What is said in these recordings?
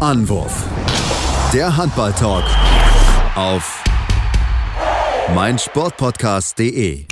Anwurf. Der Handball-Talk auf meinsportpodcast.de.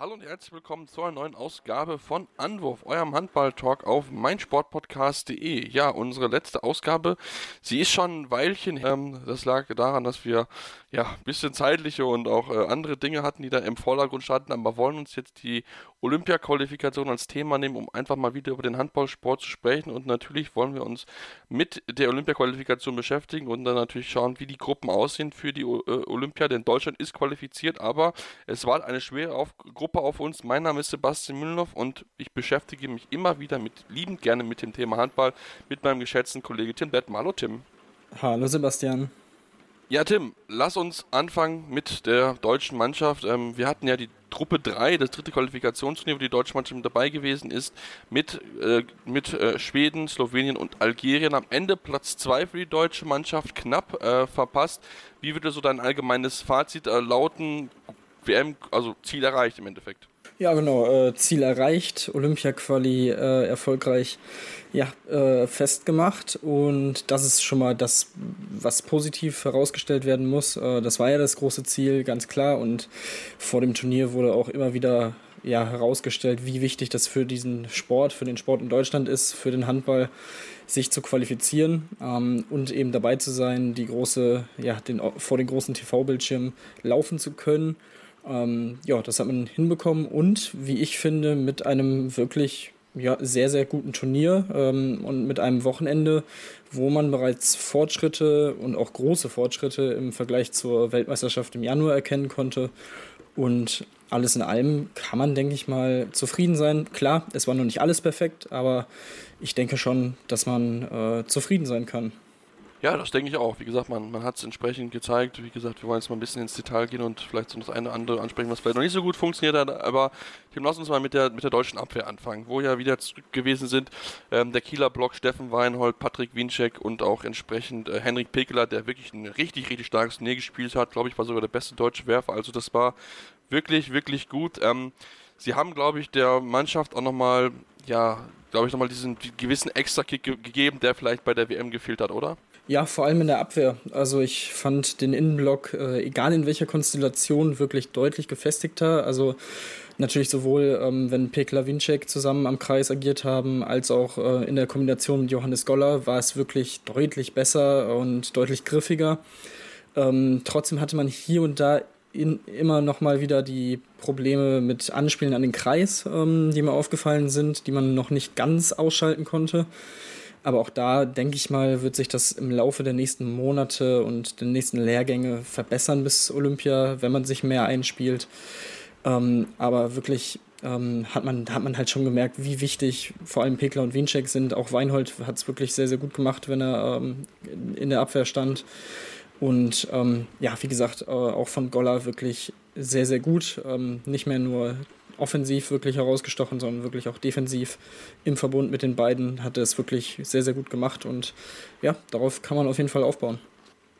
Hallo und herzlich willkommen zu einer neuen Ausgabe von Anwurf, eurem Handball-Talk auf meinsportpodcast.de. Ja, unsere letzte Ausgabe, sie ist schon ein Weilchen. Ähm, das lag daran, dass wir ja ein bisschen zeitliche und auch äh, andere Dinge hatten, die da im Vordergrund standen, aber wollen uns jetzt die Olympia-Qualifikation als Thema nehmen, um einfach mal wieder über den Handballsport zu sprechen. Und natürlich wollen wir uns mit der Olympia-Qualifikation beschäftigen und dann natürlich schauen, wie die Gruppen aussehen für die äh, Olympia. Denn Deutschland ist qualifiziert, aber es war eine schwere auf Gruppe auf uns. Mein Name ist Sebastian Mühlenhoff und ich beschäftige mich immer wieder mit, liebend gerne mit dem Thema Handball, mit meinem geschätzten Kollegen Tim Bettmann. Hallo Tim. Hallo Sebastian. Ja, Tim, lass uns anfangen mit der deutschen Mannschaft. Ähm, wir hatten ja die Truppe 3, das dritte Qualifikationsturnier, wo die deutsche Mannschaft dabei gewesen ist, mit, äh, mit äh, Schweden, Slowenien und Algerien. Am Ende Platz 2 für die deutsche Mannschaft, knapp äh, verpasst. Wie würde so dein allgemeines Fazit äh, lauten? WM, also Ziel erreicht im Endeffekt. Ja, genau, äh, Ziel erreicht, Olympia-Quali äh, erfolgreich ja, äh, festgemacht. Und das ist schon mal das, was positiv herausgestellt werden muss. Äh, das war ja das große Ziel, ganz klar. Und vor dem Turnier wurde auch immer wieder ja, herausgestellt, wie wichtig das für diesen Sport, für den Sport in Deutschland ist, für den Handball, sich zu qualifizieren ähm, und eben dabei zu sein, die große, ja, den, vor den großen TV-Bildschirmen laufen zu können ähm, ja, das hat man hinbekommen und, wie ich finde, mit einem wirklich ja, sehr, sehr guten Turnier ähm, und mit einem Wochenende, wo man bereits Fortschritte und auch große Fortschritte im Vergleich zur Weltmeisterschaft im Januar erkennen konnte. Und alles in allem kann man, denke ich mal, zufrieden sein. Klar, es war noch nicht alles perfekt, aber ich denke schon, dass man äh, zufrieden sein kann. Ja, das denke ich auch. Wie gesagt, man, man hat es entsprechend gezeigt. Wie gesagt, wir wollen jetzt mal ein bisschen ins Detail gehen und vielleicht so das eine oder andere ansprechen, was vielleicht noch nicht so gut funktioniert hat. Aber Tim, lass uns mal mit der, mit der deutschen Abwehr anfangen, wo ja wieder zurück gewesen sind ähm, der Kieler Block, Steffen Weinhold, Patrick Winczek und auch entsprechend äh, Henrik Pekeler, der wirklich ein richtig, richtig starkes Turnier gespielt hat. Glaube ich, war sogar der beste deutsche Werfer. Also das war wirklich, wirklich gut. Ähm, sie haben, glaube ich, der Mannschaft auch nochmal, ja, glaube ich, nochmal diesen gewissen Extra-Kick ge gegeben, der vielleicht bei der WM gefehlt hat, oder? Ja, vor allem in der Abwehr. Also ich fand den Innenblock, äh, egal in welcher Konstellation, wirklich deutlich gefestigter. Also natürlich sowohl, ähm, wenn Pekla Winczek zusammen am Kreis agiert haben, als auch äh, in der Kombination mit Johannes Goller war es wirklich deutlich besser und deutlich griffiger. Ähm, trotzdem hatte man hier und da in, immer noch mal wieder die Probleme mit Anspielen an den Kreis, ähm, die mir aufgefallen sind, die man noch nicht ganz ausschalten konnte. Aber auch da, denke ich mal, wird sich das im Laufe der nächsten Monate und der nächsten Lehrgänge verbessern bis Olympia, wenn man sich mehr einspielt. Ähm, aber wirklich ähm, hat, man, hat man halt schon gemerkt, wie wichtig vor allem Pekler und Wiencheck sind. Auch Weinhold hat es wirklich sehr, sehr gut gemacht, wenn er ähm, in der Abwehr stand. Und ähm, ja, wie gesagt, äh, auch von Goller wirklich sehr, sehr gut. Ähm, nicht mehr nur offensiv wirklich herausgestochen, sondern wirklich auch defensiv im Verbund mit den beiden hat er es wirklich sehr, sehr gut gemacht und ja, darauf kann man auf jeden Fall aufbauen.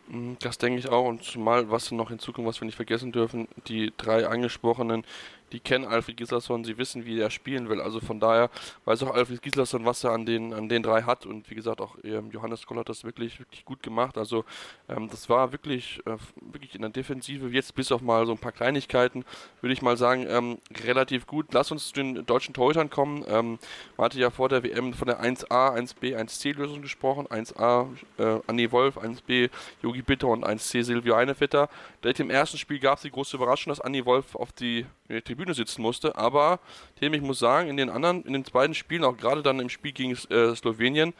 Mhm, das denke ich auch und zumal, was noch hinzukommt, was wir nicht vergessen dürfen, die drei angesprochenen die kennen Alfred Gislason, sie wissen, wie er spielen will. Also von daher weiß auch Alfred Gislason, was er an den, an den drei hat. Und wie gesagt, auch ähm, Johannes Koll hat das wirklich, wirklich gut gemacht. Also ähm, das war wirklich, äh, wirklich in der Defensive, jetzt bis auf mal so ein paar Kleinigkeiten, würde ich mal sagen, ähm, relativ gut. Lass uns zu den deutschen Torhütern kommen. Ähm, man hatte ja vor der WM von der 1A, 1B, 1C-Lösung gesprochen. 1A äh, Anni Wolf, 1B Yogi Bitter und 1C Silvio Einevetter. Direkt im ersten Spiel gab es die große Überraschung, dass Anni Wolf auf die die Tribüne sitzen musste. Aber Tim, ich muss sagen, in den anderen, in den beiden Spielen, auch gerade dann im Spiel gegen äh, Slowenien,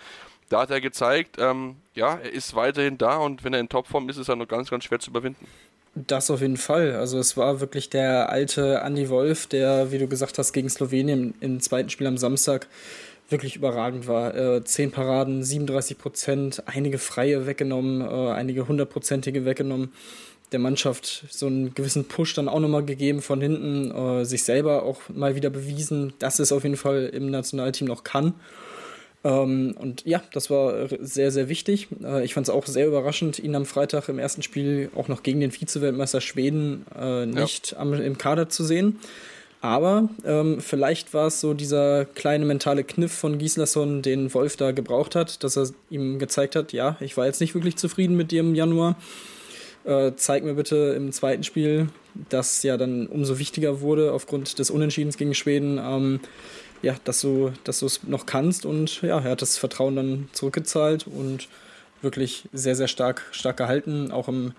da hat er gezeigt, ähm, ja, er ist weiterhin da und wenn er in Topform ist, ist er noch ganz, ganz schwer zu überwinden. Das auf jeden Fall. Also es war wirklich der alte Andy Wolf, der, wie du gesagt hast, gegen Slowenien im zweiten Spiel am Samstag wirklich überragend war. Äh, zehn Paraden, 37 Prozent, einige Freie weggenommen, äh, einige hundertprozentige weggenommen der Mannschaft so einen gewissen Push dann auch nochmal gegeben von hinten, äh, sich selber auch mal wieder bewiesen, dass es auf jeden Fall im Nationalteam noch kann. Ähm, und ja, das war sehr, sehr wichtig. Äh, ich fand es auch sehr überraschend, ihn am Freitag im ersten Spiel auch noch gegen den Vize-Weltmeister Schweden äh, nicht ja. am, im Kader zu sehen. Aber ähm, vielleicht war es so dieser kleine mentale Kniff von Gislason, den Wolf da gebraucht hat, dass er ihm gezeigt hat, ja, ich war jetzt nicht wirklich zufrieden mit dir im Januar. Äh, zeig mir bitte im zweiten Spiel, das ja dann umso wichtiger wurde aufgrund des Unentschiedens gegen Schweden, ähm, ja, dass du dass es noch kannst. Und ja, er hat das Vertrauen dann zurückgezahlt und wirklich sehr, sehr stark, stark gehalten. Auch im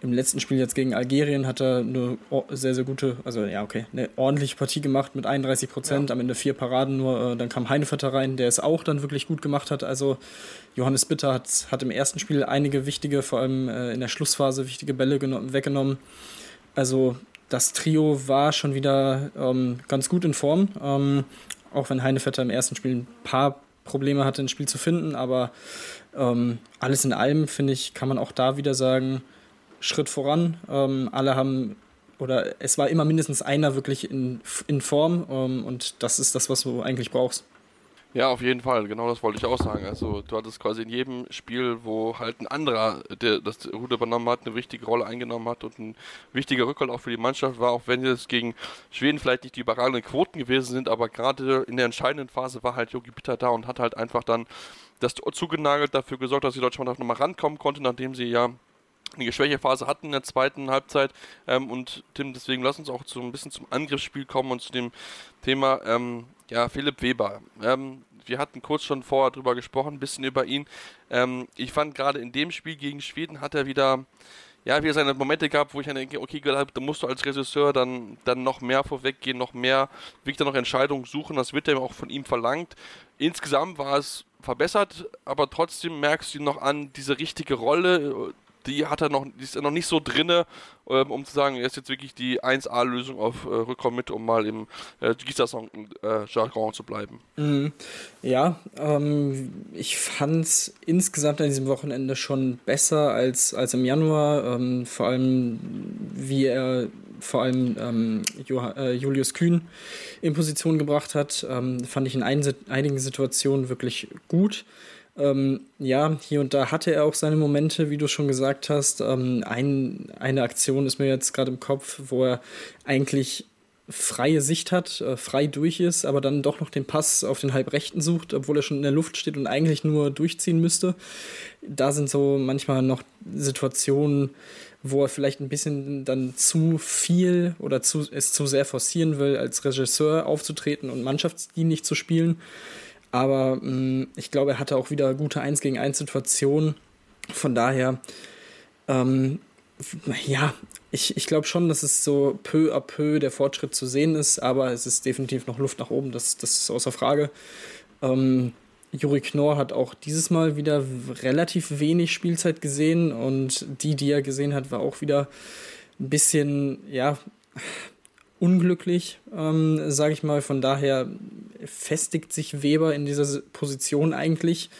im letzten Spiel jetzt gegen Algerien hat er eine sehr, sehr gute, also ja, okay, eine ordentliche Partie gemacht mit 31 Prozent, ja. am Ende vier Paraden nur. Äh, dann kam Heinevetter rein, der es auch dann wirklich gut gemacht hat. Also Johannes Bitter hat, hat im ersten Spiel einige wichtige, vor allem äh, in der Schlussphase wichtige Bälle weggenommen. Also das Trio war schon wieder ähm, ganz gut in Form, ähm, auch wenn Heinevetter im ersten Spiel ein paar Probleme hatte, ein Spiel zu finden, aber ähm, alles in allem, finde ich, kann man auch da wieder sagen, Schritt voran. Ähm, alle haben, oder es war immer mindestens einer wirklich in, in Form ähm, und das ist das, was du eigentlich brauchst. Ja, auf jeden Fall, genau das wollte ich auch sagen. Also du hattest quasi in jedem Spiel, wo halt ein anderer, der das Ruder übernommen hat, eine wichtige Rolle eingenommen hat und ein wichtiger Rückhalt auch für die Mannschaft war, auch wenn es gegen Schweden vielleicht nicht die überragenden Quoten gewesen sind, aber gerade in der entscheidenden Phase war halt Jogi Bitter da und hat halt einfach dann das zugenagelt, dafür gesorgt, dass die deutsche Mannschaft nochmal rankommen konnte, nachdem sie ja eine Schwächephase hatten in der zweiten Halbzeit. Ähm, und Tim, deswegen lass uns auch so ein bisschen zum Angriffsspiel kommen und zu dem Thema ähm, ja, Philipp Weber. Ähm, wir hatten kurz schon vorher drüber gesprochen, ein bisschen über ihn. Ähm, ich fand gerade in dem Spiel gegen Schweden hat er wieder ja, wie er seine Momente gehabt, wo ich dann denke, okay, da musst du als Regisseur dann, dann noch mehr vorweggehen, noch mehr, wirklich noch Entscheidungen suchen, das wird ja auch von ihm verlangt. Insgesamt war es verbessert, aber trotzdem merkst du noch an, diese richtige Rolle, die hat er noch, die ist noch nicht so drinne, ähm, um zu sagen, er ist jetzt wirklich die 1A-Lösung auf äh, Rückraum mit, um mal im äh, Gießer-Jargon äh, zu bleiben. Mhm. Ja, ähm, ich fand es insgesamt an diesem Wochenende schon besser als, als im Januar. Ähm, vor allem, wie er vor allem ähm, äh, Julius Kühn in Position gebracht hat, ähm, fand ich in einigen Situationen wirklich gut. Ähm, ja, hier und da hatte er auch seine Momente, wie du schon gesagt hast. Ähm, ein, eine Aktion ist mir jetzt gerade im Kopf, wo er eigentlich freie Sicht hat, äh, frei durch ist, aber dann doch noch den Pass auf den Halbrechten sucht, obwohl er schon in der Luft steht und eigentlich nur durchziehen müsste. Da sind so manchmal noch Situationen, wo er vielleicht ein bisschen dann zu viel oder zu, es zu sehr forcieren will, als Regisseur aufzutreten und mannschaftsdienlich zu spielen. Aber mh, mm, ich glaube, er hatte auch wieder gute 1 gegen 1 Situationen. Von daher, ähm, ja, ich, ich glaube schon, dass es so peu à peu der Fortschritt zu sehen ist, aber es ist definitiv noch Luft nach oben, das, das ist außer Frage. Ähm, Juri Knorr hat auch dieses Mal wieder relativ wenig Spielzeit gesehen und die, die er gesehen hat, war auch wieder ein bisschen, ja, unglücklich, ähm, sage ich mal. Von daher festigt sich Weber in dieser Position eigentlich,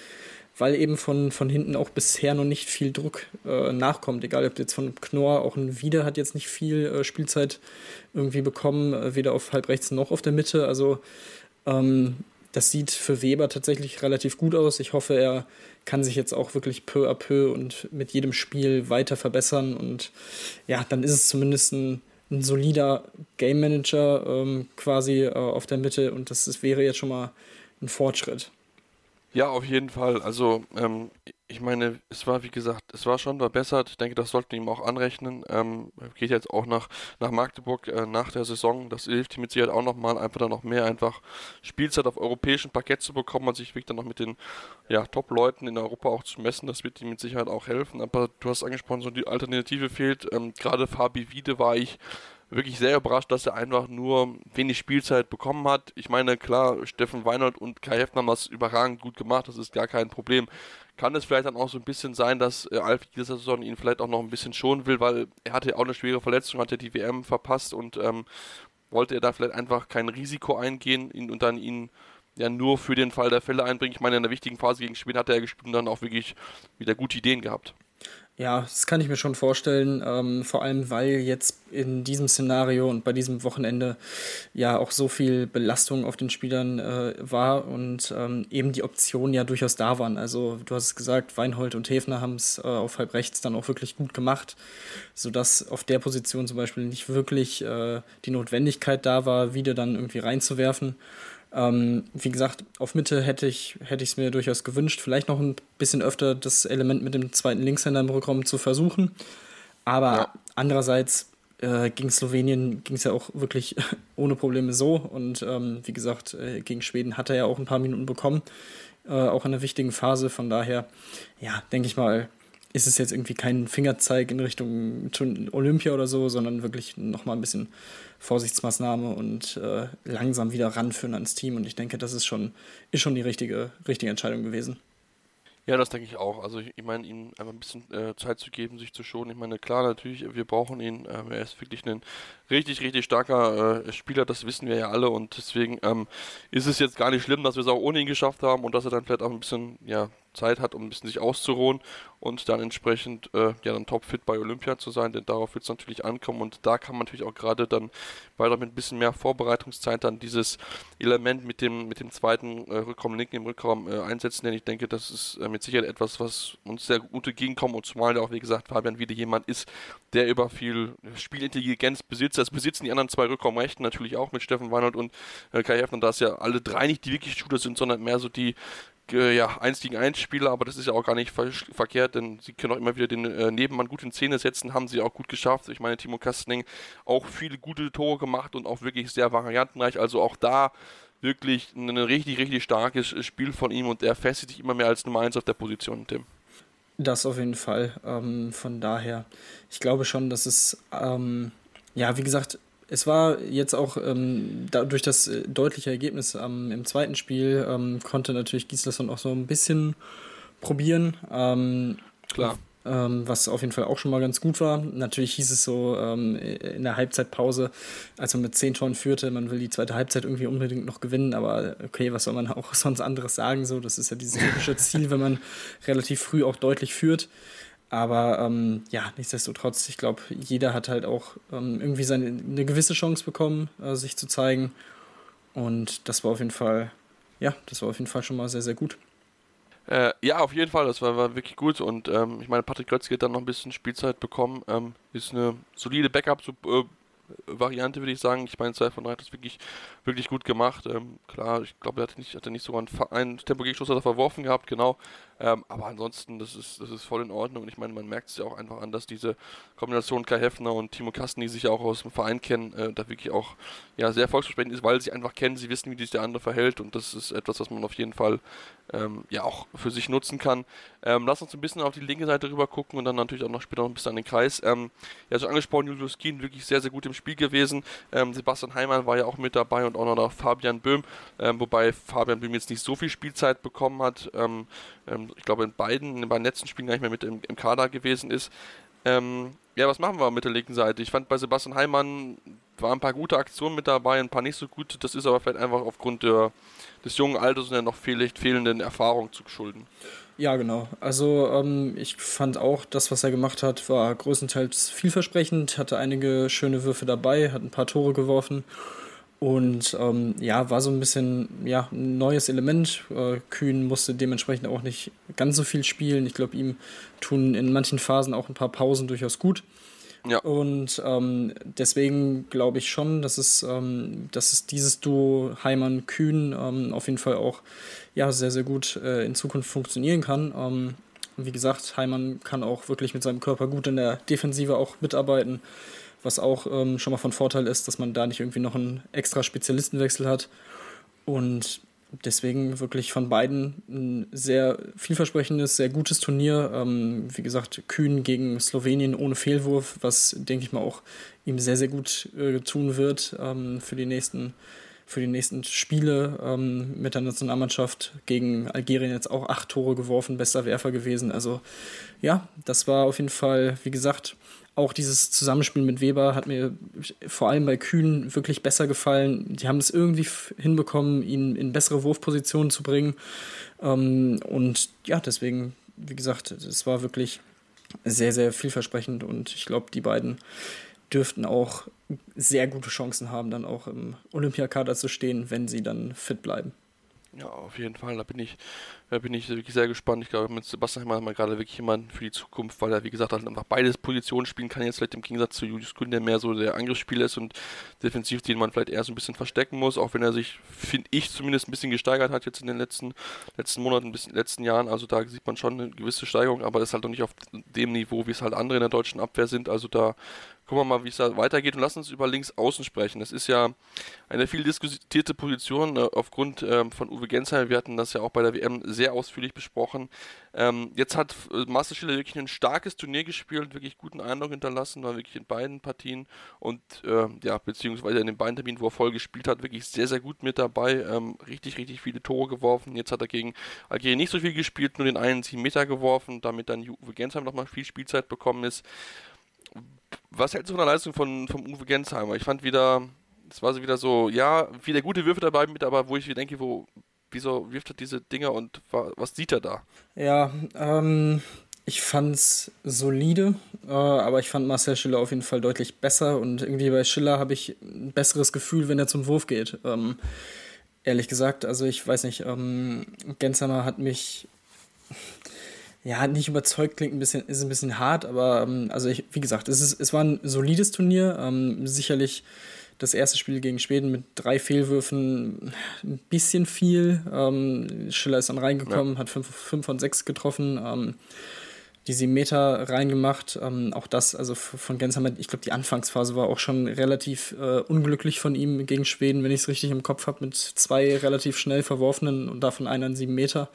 weil eben von, von hinten auch bisher noch nicht viel Druck äh, nachkommt. Egal, ob jetzt von Knorr, auch ein Wieder hat jetzt nicht viel äh, Spielzeit irgendwie bekommen, äh, weder auf halb rechts noch auf der Mitte. Also ähm, das sieht für Weber tatsächlich relativ gut aus. Ich hoffe, er kann sich jetzt auch wirklich peu à peu und mit jedem Spiel weiter verbessern. Und ja, dann ist es zumindest ein ein solider Game Manager ähm, quasi äh, auf der Mitte und das, das wäre jetzt schon mal ein Fortschritt. Ja, auf jeden Fall. Also, ähm, ich meine, es war, wie gesagt, es war schon verbessert. Ich denke, das sollten wir ihm auch anrechnen. Ähm, geht jetzt auch nach, nach Magdeburg äh, nach der Saison. Das hilft ihm mit Sicherheit auch nochmal, einfach dann noch mehr einfach Spielzeit auf europäischem Parkett zu bekommen und sich wirklich dann noch mit den ja, Top-Leuten in Europa auch zu messen. Das wird ihm mit Sicherheit auch helfen. Aber du hast angesprochen, so die Alternative fehlt. Ähm, Gerade Fabi Wiede war ich wirklich sehr überrascht, dass er einfach nur wenig Spielzeit bekommen hat. Ich meine, klar, Steffen Weinhold und Kai Heffner haben das überragend gut gemacht, das ist gar kein Problem. Kann es vielleicht dann auch so ein bisschen sein, dass äh, Alfred dieser Saison ihn vielleicht auch noch ein bisschen schonen will, weil er hatte auch eine schwere Verletzung, hat die WM verpasst und ähm, wollte er da vielleicht einfach kein Risiko eingehen ihn, und dann ihn ja nur für den Fall der Fälle einbringen. Ich meine, in der wichtigen Phase gegen Schweden hat er gespielt und dann auch wirklich wieder gute Ideen gehabt. Ja, das kann ich mir schon vorstellen. Ähm, vor allem, weil jetzt in diesem Szenario und bei diesem Wochenende ja auch so viel Belastung auf den Spielern äh, war und ähm, eben die Optionen ja durchaus da waren. Also du hast es gesagt, Weinhold und Hefner haben es äh, auf halb rechts dann auch wirklich gut gemacht, sodass auf der Position zum Beispiel nicht wirklich äh, die Notwendigkeit da war, wieder dann irgendwie reinzuwerfen. Ähm, wie gesagt, auf Mitte hätte ich es hätte mir durchaus gewünscht, vielleicht noch ein bisschen öfter das Element mit dem zweiten Linkshänder im Rückraum zu versuchen. Aber ja. andererseits äh, gegen Slowenien ging es ja auch wirklich ohne Probleme so. Und ähm, wie gesagt, äh, gegen Schweden hat er ja auch ein paar Minuten bekommen, äh, auch in einer wichtigen Phase. Von daher, ja, denke ich mal, ist es jetzt irgendwie kein Fingerzeig in Richtung Olympia oder so, sondern wirklich nochmal ein bisschen Vorsichtsmaßnahme und äh, langsam wieder ranführen ans Team. Und ich denke, das ist schon, ist schon die richtige, richtige Entscheidung gewesen. Ja, das denke ich auch. Also ich, ich meine, ihm einfach ein bisschen äh, Zeit zu geben, sich zu schonen. Ich meine, klar, natürlich, wir brauchen ihn. Ähm, er ist wirklich ein richtig, richtig starker äh, Spieler, das wissen wir ja alle. Und deswegen ähm, ist es jetzt gar nicht schlimm, dass wir es auch ohne ihn geschafft haben und dass er dann vielleicht auch ein bisschen, ja, Zeit hat, um ein bisschen sich auszuruhen und dann entsprechend äh, ja dann topfit bei Olympia zu sein, denn darauf wird es natürlich ankommen und da kann man natürlich auch gerade dann weiter mit ein bisschen mehr Vorbereitungszeit dann dieses Element mit dem mit dem zweiten äh, Rückraum linken im Rückraum äh, einsetzen, denn ich denke, das ist äh, mit Sicherheit etwas, was uns sehr gut entgegenkommt und zumal da auch wie gesagt Fabian wieder jemand ist, der über viel Spielintelligenz besitzt. Das besitzen die anderen zwei Rückraumrechten natürlich auch mit Steffen Weinhold und äh, Kai Heffner, da es ja alle drei nicht die wirklich Shooter sind, sondern mehr so die äh, ja, 1 gegen 1 Spieler, aber das ist ja auch gar nicht ver verkehrt, denn sie können auch immer wieder den äh, Nebenmann gut in Szene setzen, haben sie auch gut geschafft. Ich meine, Timo Kastening auch viele gute Tore gemacht und auch wirklich sehr variantenreich, also auch da wirklich ein richtig, richtig starkes Spiel von ihm und er festigt sich immer mehr als Nummer 1 auf der Position, Tim. Das auf jeden Fall. Ähm, von daher, ich glaube schon, dass es, ähm, ja, wie gesagt, es war jetzt auch ähm, durch das äh, deutliche Ergebnis ähm, im zweiten Spiel ähm, konnte natürlich Gislason auch so ein bisschen probieren. Ähm, Klar. Ähm, was auf jeden Fall auch schon mal ganz gut war. Natürlich hieß es so ähm, in der Halbzeitpause, als man mit zehn Toren führte, man will die zweite Halbzeit irgendwie unbedingt noch gewinnen, aber okay, was soll man auch sonst anderes sagen? So, das ist ja dieses typische Ziel, wenn man relativ früh auch deutlich führt. Aber ähm, ja, nichtsdestotrotz, ich glaube, jeder hat halt auch ähm, irgendwie seine, eine gewisse Chance bekommen, äh, sich zu zeigen. Und das war auf jeden Fall, ja, das war auf jeden Fall schon mal sehr, sehr gut. Äh, ja, auf jeden Fall, das war, war wirklich gut. Und ähm, ich meine, Patrick Götzke hat dann noch ein bisschen Spielzeit bekommen. Ähm, ist eine solide Backup, so, äh, Variante, würde ich sagen. Ich meine, 2 von 3 hat das wirklich, wirklich gut gemacht. Ähm, klar, ich glaube, er hatte nicht, hatte nicht sogar einen, einen Tempo-Gegenstoß verworfen gehabt, genau. Ähm, aber ansonsten, das ist, das ist voll in Ordnung. Und ich meine, man merkt es ja auch einfach an, dass diese Kombination Kai Heffner und Timo Kasten, die sich ja auch aus dem Verein kennen, äh, da wirklich auch ja, sehr erfolgsversprechend ist, weil sie einfach kennen, sie wissen, wie sich der andere verhält. Und das ist etwas, was man auf jeden Fall ähm, ja auch für sich nutzen kann. Ähm, lass uns ein bisschen auf die linke Seite rüber gucken und dann natürlich auch noch später noch ein bisschen an den Kreis. Ähm, ja, so angesprochen, Julius Kien wirklich sehr, sehr gut im Spiel gewesen. Ähm, Sebastian Heimann war ja auch mit dabei und auch noch Fabian Böhm, ähm, wobei Fabian Böhm jetzt nicht so viel Spielzeit bekommen hat. Ähm, ähm, ich glaube in beiden, in den beiden letzten Spielen gar nicht mehr mit im, im Kader gewesen ist. Ja, was machen wir mit der linken Seite? Ich fand bei Sebastian Heimann waren ein paar gute Aktionen mit dabei, ein paar nicht so gute. Das ist aber vielleicht einfach aufgrund der, des jungen Alters und der noch vielleicht fehlenden Erfahrung zu schulden. Ja, genau. Also ähm, ich fand auch, das, was er gemacht hat, war größtenteils vielversprechend, hatte einige schöne Würfe dabei, hat ein paar Tore geworfen und ähm, ja, war so ein bisschen ja, ein neues Element. Äh, Kühn musste dementsprechend auch nicht ganz so viel spielen. Ich glaube, ihm tun in manchen Phasen auch ein paar Pausen durchaus gut. Ja. Und ähm, deswegen glaube ich schon, dass es, ähm, dass es dieses Duo Heimann-Kühn ähm, auf jeden Fall auch ja, sehr, sehr gut äh, in Zukunft funktionieren kann. Ähm, wie gesagt, Heimann kann auch wirklich mit seinem Körper gut in der Defensive auch mitarbeiten was auch ähm, schon mal von Vorteil ist, dass man da nicht irgendwie noch einen extra Spezialistenwechsel hat. Und deswegen wirklich von beiden ein sehr vielversprechendes, sehr gutes Turnier. Ähm, wie gesagt, Kühn gegen Slowenien ohne Fehlwurf, was, denke ich mal, auch ihm sehr, sehr gut äh, tun wird ähm, für die nächsten für die nächsten Spiele ähm, mit der Nationalmannschaft gegen Algerien jetzt auch acht Tore geworfen, bester Werfer gewesen. Also ja, das war auf jeden Fall, wie gesagt, auch dieses Zusammenspiel mit Weber hat mir vor allem bei Kühn wirklich besser gefallen. Die haben es irgendwie hinbekommen, ihn in bessere Wurfpositionen zu bringen. Ähm, und ja, deswegen, wie gesagt, es war wirklich sehr, sehr vielversprechend und ich glaube, die beiden dürften auch sehr gute Chancen haben, dann auch im Olympiakader zu stehen, wenn sie dann fit bleiben. Ja, auf jeden Fall. Da bin ich, da bin ich wirklich sehr gespannt. Ich glaube, mit Sebastian haben wir gerade wirklich jemanden für die Zukunft, weil er, wie gesagt, halt einfach beides Positionen spielen kann. Jetzt vielleicht im Gegensatz zu Julius Kühn, der mehr so der Angriffsspieler ist und defensiv, den man vielleicht eher so ein bisschen verstecken muss, auch wenn er sich, finde ich, zumindest ein bisschen gesteigert hat jetzt in den letzten, letzten Monaten, den letzten Jahren. Also da sieht man schon eine gewisse Steigerung, aber das ist halt noch nicht auf dem Niveau, wie es halt andere in der deutschen Abwehr sind. Also da gucken wir mal, wie es da weitergeht und lass uns über links außen sprechen. Das ist ja eine viel diskutierte Position äh, aufgrund ähm, von Uwe Gensheim. Wir hatten das ja auch bei der WM sehr ausführlich besprochen. Ähm, jetzt hat äh, Marcel Schiller wirklich ein starkes Turnier gespielt, wirklich guten Eindruck hinterlassen, war wirklich in beiden Partien und äh, ja, beziehungsweise in den beiden Terminen, wo er voll gespielt hat, wirklich sehr, sehr gut mit dabei. Ähm, richtig, richtig viele Tore geworfen. Jetzt hat er gegen Algerien nicht so viel gespielt, nur den einen 7 Meter geworfen, damit dann Uwe Gensheim nochmal viel Spielzeit bekommen ist was hältst du von der Leistung von, vom Uwe Gensheimer? Ich fand wieder, es war so wieder so, ja, wieder gute Würfe dabei mit, aber wo ich wieder denke, wo, wieso wirft er diese Dinger und was sieht er da? Ja, ähm, ich fand's solide, äh, aber ich fand Marcel Schiller auf jeden Fall deutlich besser und irgendwie bei Schiller habe ich ein besseres Gefühl, wenn er zum Wurf geht. Ähm, ehrlich gesagt, also ich weiß nicht, ähm, Gensheimer hat mich ja, nicht überzeugt klingt ein bisschen, ist ein bisschen hart, aber ähm, also ich, wie gesagt, es, ist, es war ein solides Turnier. Ähm, sicherlich das erste Spiel gegen Schweden mit drei Fehlwürfen ein bisschen viel. Ähm, Schiller ist dann reingekommen, ja. hat fünf, fünf von sechs getroffen. Ähm, die sieben Meter reingemacht. Ähm, auch das, also von Gensheimer, ich glaube, die Anfangsphase war auch schon relativ äh, unglücklich von ihm gegen Schweden, wenn ich es richtig im Kopf habe, mit zwei relativ schnell verworfenen und davon einer an sieben Meter.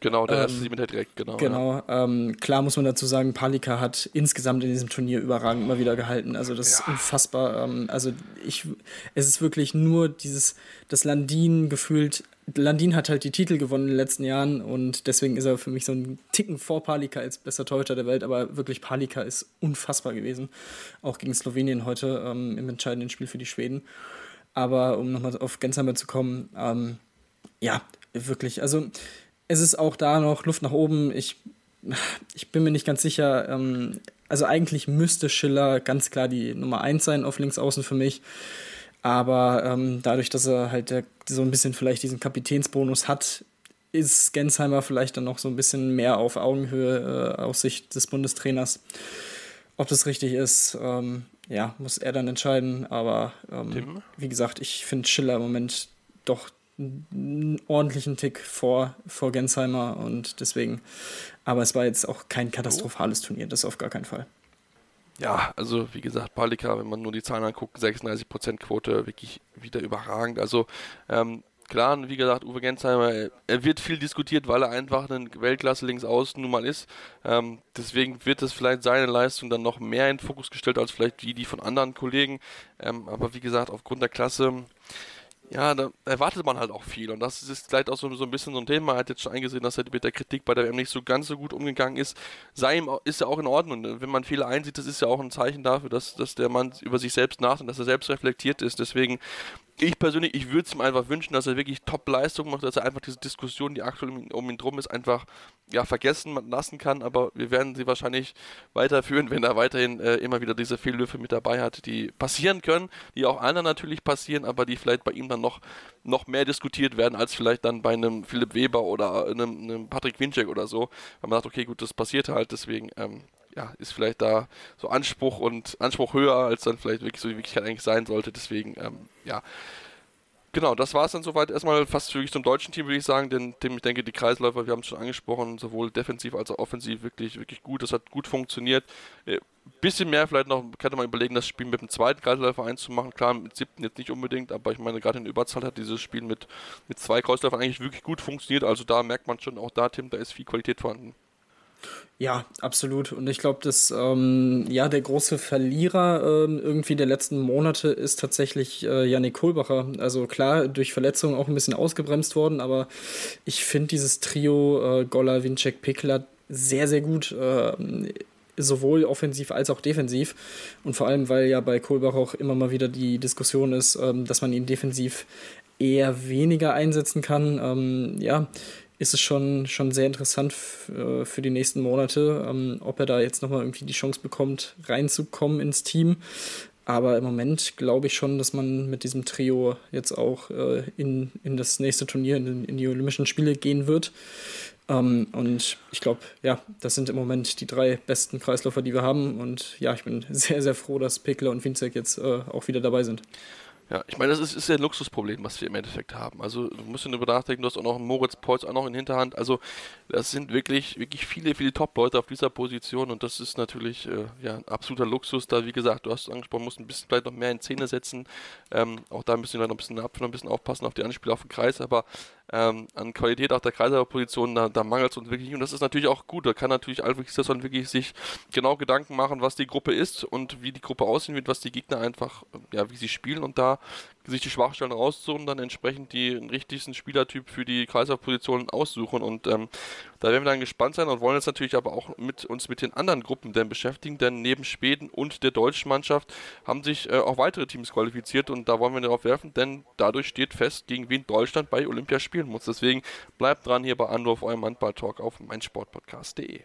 Genau, der erste ähm, mit direkt, genau. Genau. Ja. Ähm, klar muss man dazu sagen, Palika hat insgesamt in diesem Turnier überragend immer wieder gehalten. Also das ja. ist unfassbar. Ähm, also ich, es ist wirklich nur dieses, das Landin gefühlt. Landin hat halt die Titel gewonnen in den letzten Jahren und deswegen ist er für mich so ein Ticken vor Palika als bester Torhüter der Welt. Aber wirklich Palika ist unfassbar gewesen. Auch gegen Slowenien heute ähm, im entscheidenden Spiel für die Schweden. Aber um nochmal auf Gensheimer zu kommen, ähm, ja, wirklich. Also es ist auch da noch Luft nach oben. Ich, ich bin mir nicht ganz sicher. Ähm, also eigentlich müsste Schiller ganz klar die Nummer 1 sein auf links außen für mich. Aber ähm, dadurch, dass er halt der, so ein bisschen vielleicht diesen Kapitänsbonus hat, ist Gensheimer vielleicht dann noch so ein bisschen mehr auf Augenhöhe äh, aus Sicht des Bundestrainers. Ob das richtig ist, ähm, ja, muss er dann entscheiden. Aber ähm, wie gesagt, ich finde Schiller im Moment doch einen ordentlichen Tick vor, vor Gensheimer und deswegen, aber es war jetzt auch kein katastrophales Turnier, das auf gar keinen Fall. Ja, also wie gesagt, Palika, wenn man nur die Zahlen anguckt, 36% Quote, wirklich wieder überragend. Also ähm, klar, wie gesagt, Uwe Gensheimer, er wird viel diskutiert, weil er einfach ein Weltklasse links außen nun mal ist. Ähm, deswegen wird es vielleicht seine Leistung dann noch mehr in den Fokus gestellt als vielleicht die, die von anderen Kollegen. Ähm, aber wie gesagt, aufgrund der Klasse ja, da erwartet man halt auch viel. Und das ist vielleicht auch so, so ein bisschen so ein Thema. Er hat jetzt schon eingesehen, dass er mit der Kritik bei der WM nicht so ganz so gut umgegangen ist. Sei ihm, ist ja auch in Ordnung. Wenn man Fehler einsieht, das ist ja auch ein Zeichen dafür, dass, dass der Mann über sich selbst nachdenkt, dass er selbst reflektiert ist. Deswegen ich persönlich, ich würde es ihm einfach wünschen, dass er wirklich Top-Leistung macht, dass er einfach diese Diskussion, die aktuell um ihn drum ist, einfach ja, vergessen lassen kann. Aber wir werden sie wahrscheinlich weiterführen, wenn er weiterhin äh, immer wieder diese Fehlwürfe mit dabei hat, die passieren können, die auch anderen natürlich passieren, aber die vielleicht bei ihm dann noch, noch mehr diskutiert werden, als vielleicht dann bei einem Philipp Weber oder einem, einem Patrick Winczek oder so. Weil man sagt, okay, gut, das passiert halt, deswegen ähm, ja, ist vielleicht da so Anspruch und Anspruch höher, als dann vielleicht wirklich so die Wirklichkeit eigentlich sein sollte. Deswegen, ähm, ja. Genau, das war es dann soweit erstmal fast wirklich zum deutschen Team, würde ich sagen, denn dem, ich denke, die Kreisläufer, wir haben es schon angesprochen, sowohl defensiv als auch offensiv wirklich, wirklich gut. Das hat gut funktioniert. Äh, bisschen mehr vielleicht noch, könnte man überlegen, das Spiel mit dem zweiten Kreisläufer einzumachen. Klar, mit siebten jetzt nicht unbedingt, aber ich meine, gerade in Überzahl hat dieses Spiel mit, mit zwei Kreisläufern eigentlich wirklich gut funktioniert. Also da merkt man schon auch da, Tim, da ist viel Qualität vorhanden. Ja, absolut. Und ich glaube, dass ähm, ja der große Verlierer ähm, irgendwie der letzten Monate ist tatsächlich äh, Janik Kohlbacher. Also klar, durch Verletzungen auch ein bisschen ausgebremst worden, aber ich finde dieses Trio äh, Golla, Winczek, Pickler sehr, sehr gut. Äh, sowohl offensiv als auch defensiv. Und vor allem, weil ja bei Kohlbach auch immer mal wieder die Diskussion ist, ähm, dass man ihn defensiv eher weniger einsetzen kann. Ähm, ja, ist es schon, schon sehr interessant äh, für die nächsten Monate, ähm, ob er da jetzt nochmal irgendwie die Chance bekommt, reinzukommen ins Team. Aber im Moment glaube ich schon, dass man mit diesem Trio jetzt auch äh, in, in das nächste Turnier, in, in die Olympischen Spiele gehen wird. Ähm, und ich glaube, ja, das sind im Moment die drei besten Kreisläufer, die wir haben. Und ja, ich bin sehr, sehr froh, dass Pekler und Winzek jetzt äh, auch wieder dabei sind. Ja, ich meine, das ist, ist ja ein Luxusproblem, was wir im Endeffekt haben. Also du musst darüber nachdenken, du hast auch noch einen Moritz Polz auch noch in Hinterhand. Also das sind wirklich, wirklich viele, viele Top-Leute auf dieser Position und das ist natürlich äh, ja, ein absoluter Luxus. Da, wie gesagt, du hast angesprochen, musst ein bisschen vielleicht noch mehr in Szene setzen. Ähm, auch da müssen wir noch ein bisschen ab, noch ein bisschen aufpassen auf die Anspiele auf den Kreis, aber ähm, an Qualität auch der Kreiserposition, da, da mangelt es uns wirklich. Und das ist natürlich auch gut. Da kann natürlich Alfred Gislason wirklich sich genau Gedanken machen, was die Gruppe ist und wie die Gruppe aussehen wird, was die Gegner einfach, ja, wie sie spielen und da sich die Schwachstellen raussuchen, dann entsprechend den richtigsten Spielertyp für die Kreislaufpositionen aussuchen. Und ähm, da werden wir dann gespannt sein und wollen jetzt natürlich aber auch mit uns mit den anderen Gruppen denn beschäftigen, denn neben Schweden und der deutschen Mannschaft haben sich äh, auch weitere Teams qualifiziert und da wollen wir darauf werfen, denn dadurch steht fest, gegen wen Deutschland bei Olympia spielen muss. Deswegen bleibt dran hier bei Anruf, eurem Handball-Talk auf meinsportpodcast.de.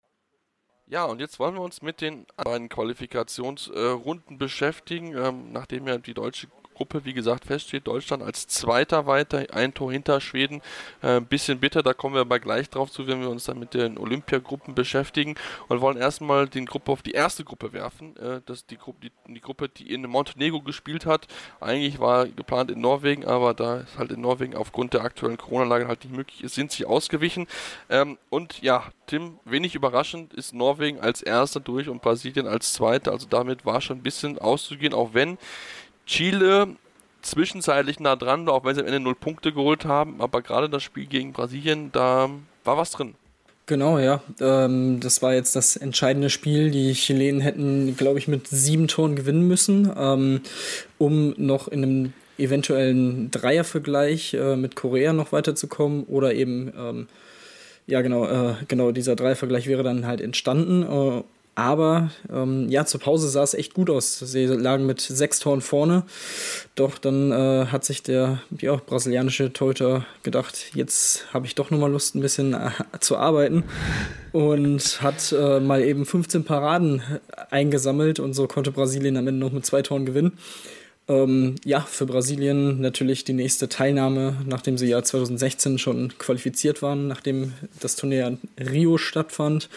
Ja, und jetzt wollen wir uns mit den beiden Qualifikationsrunden beschäftigen, ähm, nachdem ja die deutsche Gruppe, wie gesagt, feststeht. Deutschland als Zweiter weiter, ein Tor hinter Schweden. Ein äh, bisschen bitter, da kommen wir aber gleich drauf zu, wenn wir uns dann mit den Olympiagruppen beschäftigen und wollen erstmal die Gruppe auf die erste Gruppe werfen. Äh, das ist die Gruppe, die, die, Gruppe, die in Montenegro gespielt hat. Eigentlich war geplant in Norwegen, aber da es halt in Norwegen aufgrund der aktuellen Corona-Lage halt nicht möglich ist, sind sie ausgewichen. Ähm, und ja, Tim, wenig überraschend ist Norwegen als erster durch und Brasilien als zweiter. Also damit war schon ein bisschen auszugehen, auch wenn Chile zwischenzeitlich nah dran, auch wenn sie am Ende null Punkte geholt haben, aber gerade das Spiel gegen Brasilien, da war was drin. Genau, ja. Ähm, das war jetzt das entscheidende Spiel. Die Chilenen hätten, glaube ich, mit sieben Toren gewinnen müssen, ähm, um noch in einem eventuellen Dreiervergleich äh, mit Korea noch weiterzukommen oder eben, ähm, ja genau, äh, genau dieser Dreiervergleich wäre dann halt entstanden. Äh, aber ähm, ja, zur Pause sah es echt gut aus. Sie lagen mit sechs Toren vorne. Doch dann äh, hat sich der ja, brasilianische Torhüter gedacht, jetzt habe ich doch nochmal Lust, ein bisschen äh, zu arbeiten. Und hat äh, mal eben 15 Paraden eingesammelt und so konnte Brasilien am Ende noch mit zwei Toren gewinnen. Ähm, ja, für Brasilien natürlich die nächste Teilnahme, nachdem sie ja 2016 schon qualifiziert waren, nachdem das Turnier in Rio stattfand.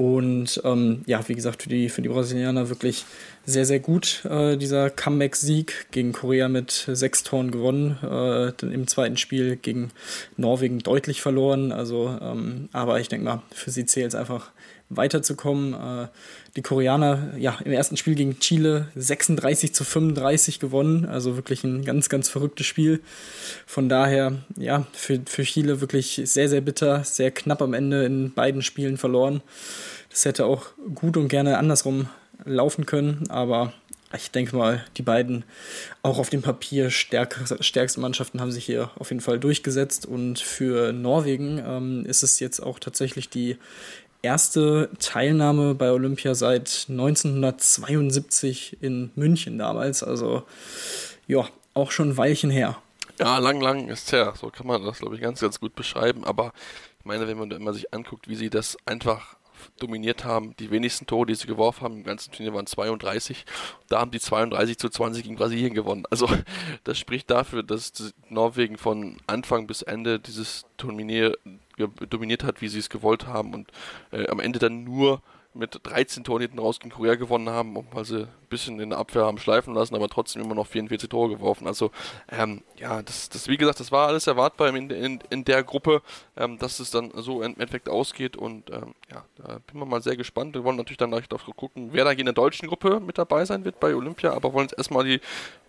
Und ähm, ja, wie gesagt, für die, für die Brasilianer wirklich sehr, sehr gut, äh, dieser Comeback-Sieg gegen Korea mit sechs Toren gewonnen. Äh, Im zweiten Spiel gegen Norwegen deutlich verloren. Also, ähm, aber ich denke mal, für sie zählt es einfach weiterzukommen. Äh, die Koreaner, ja, im ersten Spiel gegen Chile 36 zu 35 gewonnen. Also wirklich ein ganz, ganz verrücktes Spiel. Von daher, ja, für, für Chile wirklich sehr, sehr bitter, sehr knapp am Ende in beiden Spielen verloren. Das hätte auch gut und gerne andersrum laufen können, aber ich denke mal, die beiden auch auf dem Papier stärk, stärksten Mannschaften haben sich hier auf jeden Fall durchgesetzt. Und für Norwegen ähm, ist es jetzt auch tatsächlich die erste Teilnahme bei Olympia seit 1972 in München damals. Also ja, auch schon ein Weilchen her. Ja, lang, lang ist her. So kann man das, glaube ich, ganz, ganz gut beschreiben. Aber ich meine, wenn man immer sich anguckt, wie sie das einfach dominiert haben. Die wenigsten Tore, die sie geworfen haben im ganzen Turnier waren 32. Da haben die 32 zu 20 gegen Brasilien gewonnen. Also das spricht dafür, dass Norwegen von Anfang bis Ende dieses Turnier dominiert hat, wie sie es gewollt haben und äh, am Ende dann nur mit 13 Toren hinten raus gegen Korea gewonnen haben, weil sie ein bisschen in der Abwehr haben schleifen lassen, aber trotzdem immer noch 44 Tore geworfen. Also ähm, ja, das, das, wie gesagt, das war alles erwartbar in, in, in der Gruppe, ähm, dass es dann so im Endeffekt ausgeht und ähm, ja, da bin wir mal sehr gespannt. Wir wollen natürlich dann gleich darauf gucken, wer da in der deutschen Gruppe mit dabei sein wird bei Olympia, aber wollen jetzt erstmal die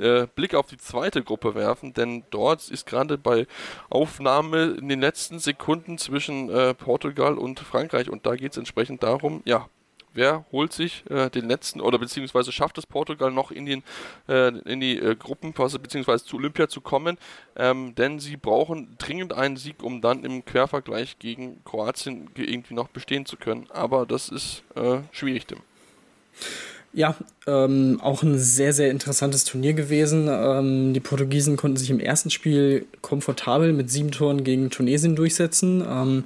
äh, Blick auf die zweite Gruppe werfen, denn dort ist gerade bei Aufnahme in den letzten Sekunden zwischen äh, Portugal und Frankreich und da geht es entsprechend darum, ja, wer holt sich äh, den letzten oder beziehungsweise schafft es Portugal noch in, den, äh, in die äh, Gruppenphase beziehungsweise zu Olympia zu kommen, ähm, denn sie brauchen dringend einen Sieg, um dann im Quervergleich gegen Kroatien irgendwie noch bestehen zu können. Aber das ist äh, schwierig, Tim. Ja, ähm, auch ein sehr, sehr interessantes Turnier gewesen. Ähm, die Portugiesen konnten sich im ersten Spiel komfortabel mit sieben Toren gegen Tunesien durchsetzen. Ähm,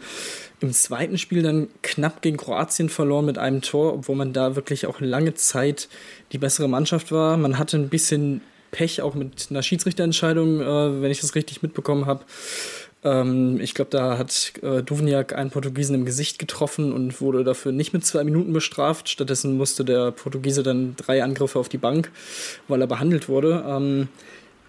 Im zweiten Spiel dann knapp gegen Kroatien verloren mit einem Tor, obwohl man da wirklich auch lange Zeit die bessere Mannschaft war. Man hatte ein bisschen Pech auch mit einer Schiedsrichterentscheidung, äh, wenn ich das richtig mitbekommen habe. Ähm, ich glaube, da hat äh, Duvniak einen Portugiesen im Gesicht getroffen und wurde dafür nicht mit zwei Minuten bestraft. Stattdessen musste der Portugiese dann drei Angriffe auf die Bank, weil er behandelt wurde. Ähm,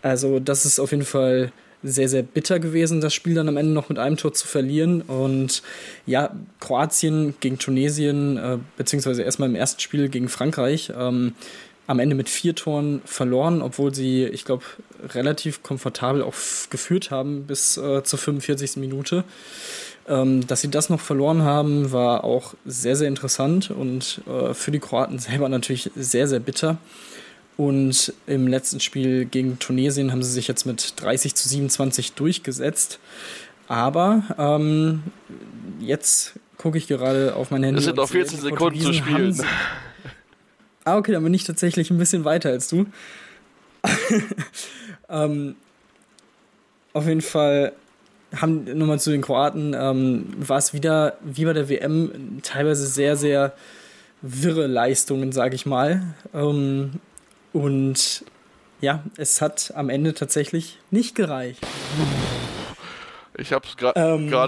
also das ist auf jeden Fall sehr, sehr bitter gewesen, das Spiel dann am Ende noch mit einem Tor zu verlieren. Und ja, Kroatien gegen Tunesien, äh, beziehungsweise erstmal im ersten Spiel gegen Frankreich, ähm, am Ende mit vier Toren verloren, obwohl sie, ich glaube, relativ komfortabel auch geführt haben bis äh, zur 45. Minute. Ähm, dass sie das noch verloren haben, war auch sehr, sehr interessant und äh, für die Kroaten selber natürlich sehr, sehr bitter. Und im letzten Spiel gegen Tunesien haben sie sich jetzt mit 30 zu 27 durchgesetzt. Aber ähm, jetzt gucke ich gerade auf mein Handy. Es sind noch 14 Sekunden zu spielen. Ah, okay, dann bin ich tatsächlich ein bisschen weiter als du. ähm, auf jeden Fall haben nochmal zu den Kroaten, ähm, war es wieder wie bei der WM teilweise sehr, sehr wirre Leistungen, sage ich mal. Ähm, und ja, es hat am Ende tatsächlich nicht gereicht. Ich habe es gerade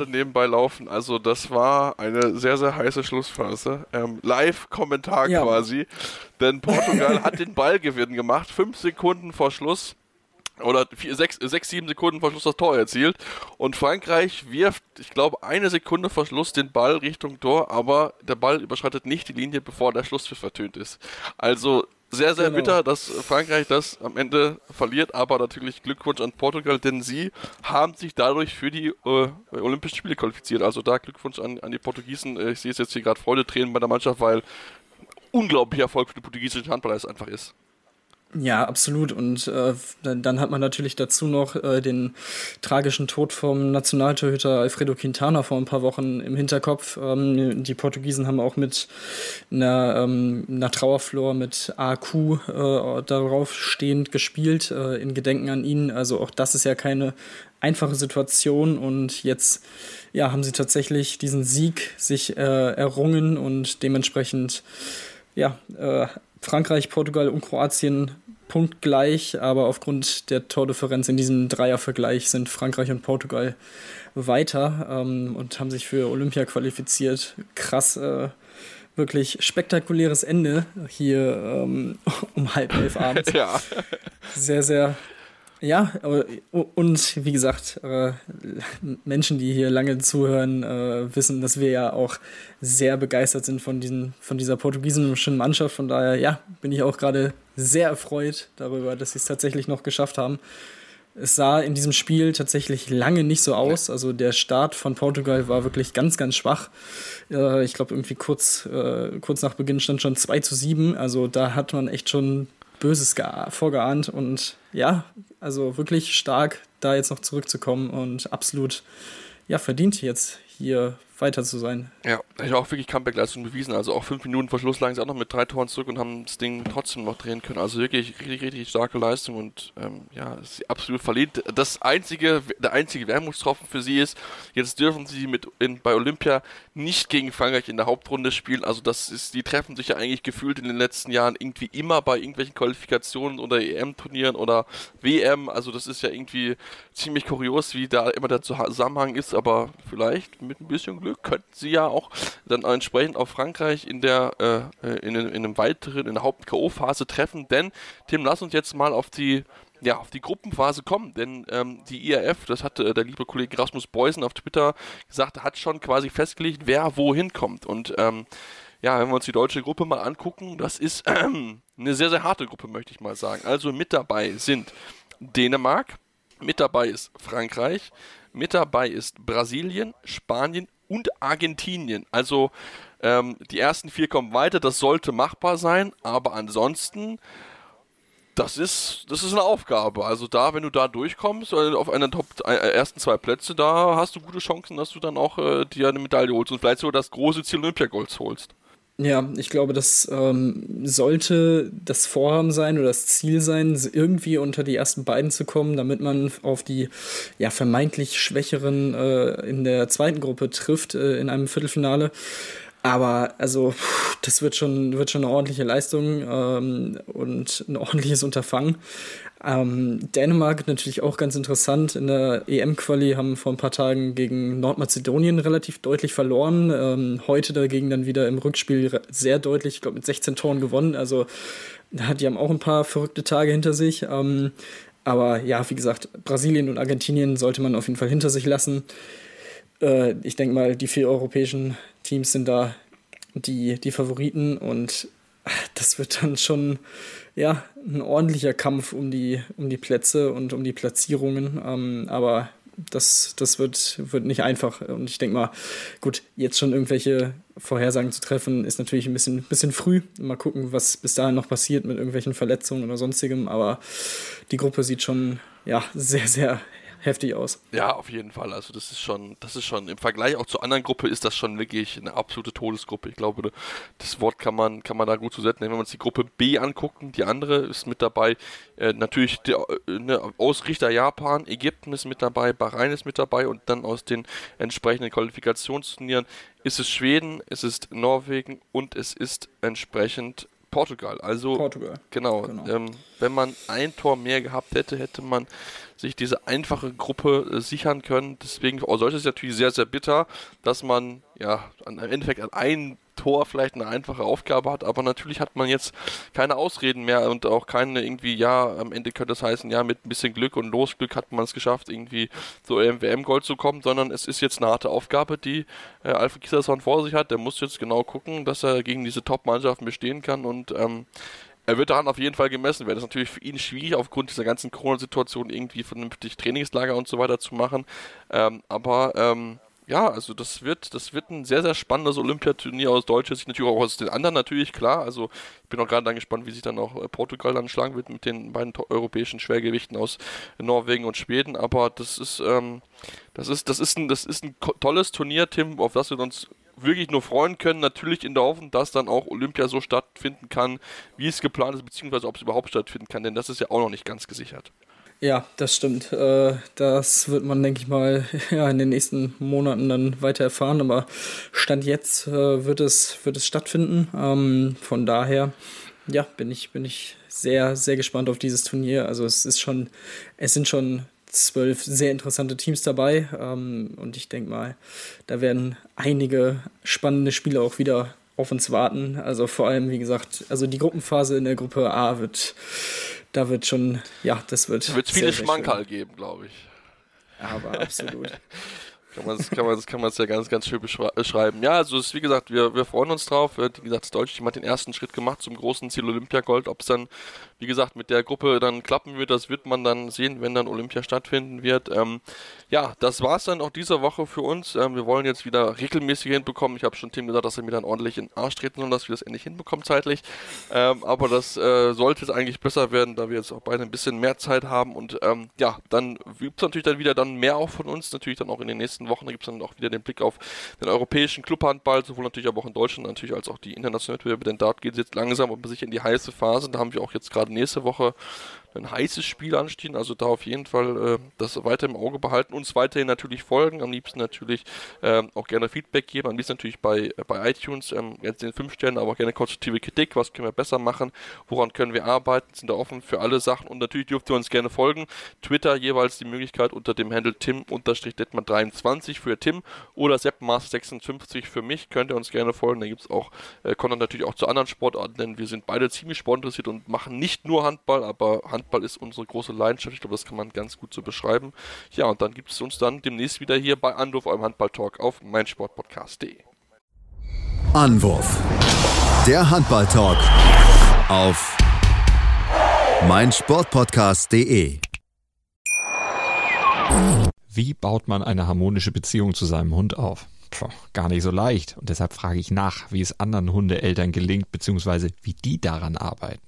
ähm, nebenbei laufen. Also das war eine sehr, sehr heiße Schlussphase. Ähm, Live-Kommentar ja. quasi. Denn Portugal hat den Ballgewinn gemacht. Fünf Sekunden vor Schluss. Oder vier, sechs, sechs, sieben Sekunden vor Schluss das Tor erzielt. Und Frankreich wirft, ich glaube, eine Sekunde vor Schluss den Ball Richtung Tor, aber der Ball überschreitet nicht die Linie, bevor der Schlusspfiff vertönt ist. Also sehr, sehr genau. bitter, dass Frankreich das am Ende verliert, aber natürlich Glückwunsch an Portugal, denn sie haben sich dadurch für die äh, Olympischen Spiele qualifiziert. Also da Glückwunsch an, an die Portugiesen. Äh, ich sehe es jetzt hier gerade Freudetränen bei der Mannschaft, weil unglaublicher Erfolg für die portugiesischen Handballer es einfach ist. Ja, absolut. Und äh, dann, hat man natürlich dazu noch äh, den tragischen Tod vom Nationaltorhüter Alfredo Quintana vor ein paar Wochen im Hinterkopf. Ähm, die Portugiesen haben auch mit einer, ähm, einer Trauerflor mit AQ äh, darauf stehend gespielt, äh, in Gedenken an ihn. Also auch das ist ja keine einfache Situation. Und jetzt ja, haben sie tatsächlich diesen Sieg sich äh, errungen und dementsprechend ja, äh, Frankreich, Portugal und Kroatien punktgleich, aber aufgrund der Tordifferenz in diesem Dreiervergleich sind Frankreich und Portugal weiter ähm, und haben sich für Olympia qualifiziert. Krass, äh, wirklich spektakuläres Ende hier ähm, um halb elf abends. ja. Sehr, sehr ja, und wie gesagt, äh, Menschen, die hier lange zuhören, äh, wissen, dass wir ja auch sehr begeistert sind von, diesen, von dieser portugiesischen Mannschaft. Von daher, ja, bin ich auch gerade sehr erfreut darüber, dass sie es tatsächlich noch geschafft haben. Es sah in diesem Spiel tatsächlich lange nicht so aus. Also der Start von Portugal war wirklich ganz, ganz schwach. Äh, ich glaube, irgendwie kurz, kurz nach Beginn stand schon 2 zu 7. Also da hat man echt schon Böses vorgeahnt und ja, also wirklich stark, da jetzt noch zurückzukommen und absolut ja, verdient jetzt hier weiter zu sein. Ja, ich auch wirklich Comeback-Leistung bewiesen. Also auch fünf Minuten vor Schluss lagen sie auch noch mit drei Toren zurück und haben das Ding trotzdem noch drehen können. Also wirklich richtig, richtig starke Leistung und ähm, ja, sie absolut verliebt. Das einzige, der einzige Wermutstropfen für sie ist, jetzt dürfen sie mit in, bei Olympia nicht gegen Frankreich in der Hauptrunde spielen. Also das ist, die treffen sich ja eigentlich gefühlt in den letzten Jahren irgendwie immer bei irgendwelchen Qualifikationen oder EM-Turnieren oder WM. Also das ist ja irgendwie ziemlich kurios, wie da immer der Zusammenhang ist, aber vielleicht mit ein bisschen Glück könnten sie ja auch dann entsprechend auf Frankreich in der äh, äh in, in einem weiteren, in der Haupt-KO-Phase treffen. Denn, Tim, lass uns jetzt mal auf die ja, auf die Gruppenphase kommen, denn ähm, die IRF, das hat äh, der liebe Kollege Rasmus Beusen auf Twitter gesagt, hat schon quasi festgelegt, wer wohin kommt. Und ähm, ja, wenn wir uns die deutsche Gruppe mal angucken, das ist ähm, eine sehr, sehr harte Gruppe, möchte ich mal sagen. Also mit dabei sind Dänemark, mit dabei ist Frankreich, mit dabei ist Brasilien, Spanien und Argentinien. Also ähm, die ersten vier kommen weiter, das sollte machbar sein, aber ansonsten das ist, das ist eine Aufgabe. Also da, wenn du da durchkommst, äh, auf einer Top äh, ersten zwei Plätze, da hast du gute Chancen, dass du dann auch äh, dir eine Medaille holst und vielleicht sogar das große Ziel Olympiagolds holst. Ja, ich glaube, das ähm, sollte das Vorhaben sein oder das Ziel sein, irgendwie unter die ersten beiden zu kommen, damit man auf die ja, vermeintlich Schwächeren äh, in der zweiten Gruppe trifft äh, in einem Viertelfinale. Aber also, das wird schon, wird schon eine ordentliche Leistung ähm, und ein ordentliches Unterfangen. Ähm, Dänemark natürlich auch ganz interessant. In der EM-Quali haben vor ein paar Tagen gegen Nordmazedonien relativ deutlich verloren. Ähm, heute dagegen dann wieder im Rückspiel sehr deutlich, ich glaube mit 16 Toren gewonnen. Also die haben auch ein paar verrückte Tage hinter sich. Ähm, aber ja, wie gesagt, Brasilien und Argentinien sollte man auf jeden Fall hinter sich lassen. Äh, ich denke mal, die vier europäischen Teams sind da die, die Favoriten und das wird dann schon ja, ein ordentlicher Kampf um die, um die Plätze und um die Platzierungen. Ähm, aber das, das wird, wird nicht einfach. Und ich denke mal, gut, jetzt schon irgendwelche Vorhersagen zu treffen, ist natürlich ein bisschen, bisschen früh. Mal gucken, was bis dahin noch passiert mit irgendwelchen Verletzungen oder sonstigem. Aber die Gruppe sieht schon ja, sehr, sehr heftig aus. Ja, auf jeden Fall. Also das ist schon, das ist schon im Vergleich auch zur anderen Gruppe ist das schon wirklich eine absolute Todesgruppe. Ich glaube, das Wort kann man, kann man da gut zusetzen. Wenn wir uns die Gruppe B angucken, die andere ist mit dabei. Äh, natürlich der äh, ne, Ausrichter Japan, Ägypten ist mit dabei, Bahrain ist mit dabei und dann aus den entsprechenden Qualifikationsturnieren ist es Schweden, es ist Norwegen und es ist entsprechend Portugal. Also Portugal. Genau. genau. Ähm, wenn man ein Tor mehr gehabt hätte, hätte man sich diese einfache Gruppe äh, sichern können. Deswegen oh, sollte es natürlich sehr, sehr bitter, dass man ja im Endeffekt an ein Tor vielleicht eine einfache Aufgabe hat, aber natürlich hat man jetzt keine Ausreden mehr und auch keine irgendwie, ja, am Ende könnte es heißen, ja, mit ein bisschen Glück und Losglück hat man es geschafft, irgendwie im WM-Gold zu kommen, sondern es ist jetzt eine harte Aufgabe, die äh, Alfred Kieserson vor sich hat. Der muss jetzt genau gucken, dass er gegen diese Top-Mannschaften bestehen kann und ähm, er wird daran auf jeden Fall gemessen werden. Das ist natürlich für ihn schwierig, aufgrund dieser ganzen Corona-Situation irgendwie vernünftig Trainingslager und so weiter zu machen. Ähm, aber ähm, ja, also das wird, das wird ein sehr, sehr spannendes Olympiaturnier aus deutscher Sicht, natürlich auch aus den anderen natürlich, klar. Also ich bin auch gerade dann gespannt, wie sich dann auch äh, Portugal dann schlagen wird mit den beiden europäischen Schwergewichten aus Norwegen und Schweden. Aber das ist, ähm, das ist, das ist ein, das ist ein tolles Turnier, Tim, auf das wir uns wirklich nur freuen können. Natürlich in der Hoffnung, dass dann auch Olympia so stattfinden kann, wie es geplant ist, beziehungsweise ob es überhaupt stattfinden kann, denn das ist ja auch noch nicht ganz gesichert. Ja, das stimmt. Äh, das wird man, denke ich mal, in den nächsten Monaten dann weiter erfahren. Aber Stand jetzt äh, wird, es, wird es stattfinden. Ähm, von daher, ja, bin ich, bin ich sehr, sehr gespannt auf dieses Turnier. Also es ist schon, es sind schon zwölf sehr interessante Teams dabei. Ähm, und ich denke mal, da werden einige spannende Spiele auch wieder auf uns warten. Also vor allem, wie gesagt, also die Gruppenphase in der Gruppe A wird da wird schon, ja, das wird. Da wird viele Schmankerl geben, glaube ich. Aber absolut. kann man das kann man das kann man ja ganz ganz schön beschreiben. Ja, also ist, wie gesagt, wir, wir freuen uns drauf. Wie gesagt, das deutsche Team hat den ersten Schritt gemacht zum großen Ziel Olympiagold. Ob es dann wie gesagt, mit der Gruppe dann klappen wird, das wird man dann sehen, wenn dann Olympia stattfinden wird. Ähm, ja, das war es dann auch diese Woche für uns. Ähm, wir wollen jetzt wieder regelmäßig hinbekommen. Ich habe schon Tim gesagt, dass er mir dann ordentlich in den Arsch treten soll, dass wir das endlich hinbekommen zeitlich. Ähm, aber das äh, sollte jetzt eigentlich besser werden, da wir jetzt auch beide ein bisschen mehr Zeit haben. Und ähm, ja, dann gibt es natürlich dann wieder dann mehr auch von uns, natürlich dann auch in den nächsten Wochen. Da gibt es dann auch wieder den Blick auf den europäischen Clubhandball, sowohl natürlich aber auch in Deutschland natürlich als auch die internationalen Wettbewerbe, denn dort geht es jetzt langsam aber sicher in die heiße Phase. Da haben wir auch jetzt gerade nächste Woche ein heißes Spiel anstehen. Also da auf jeden Fall äh, das weiter im Auge behalten. Uns weiterhin natürlich folgen. Am liebsten natürlich äh, auch gerne Feedback geben. Am liebsten natürlich bei, äh, bei iTunes. Ähm, jetzt den 5 Sternen, aber auch gerne konstruktive Kritik. Was können wir besser machen? Woran können wir arbeiten? Sind da offen für alle Sachen. Und natürlich dürft ihr uns gerne folgen. Twitter jeweils die Möglichkeit unter dem Handle tim-detman23 20 für Tim oder seppmaß56 für mich. Könnt ihr uns gerne folgen. Da gibt es auch äh, Content natürlich auch zu anderen Sportarten, denn wir sind beide ziemlich sportinteressiert und machen nicht nur Handball, aber Handball ist unsere große Leidenschaft. Ich glaube, das kann man ganz gut so beschreiben. Ja, und dann gibt es uns dann demnächst wieder hier bei Anruf eurem Handball-Talk auf meinsportpodcast.de. Anwurf. Der Handball-Talk auf meinsportpodcast.de. Wie baut man eine harmonische Beziehung zu seinem Hund auf? Puh, gar nicht so leicht. Und deshalb frage ich nach, wie es anderen Hundeeltern gelingt, beziehungsweise wie die daran arbeiten.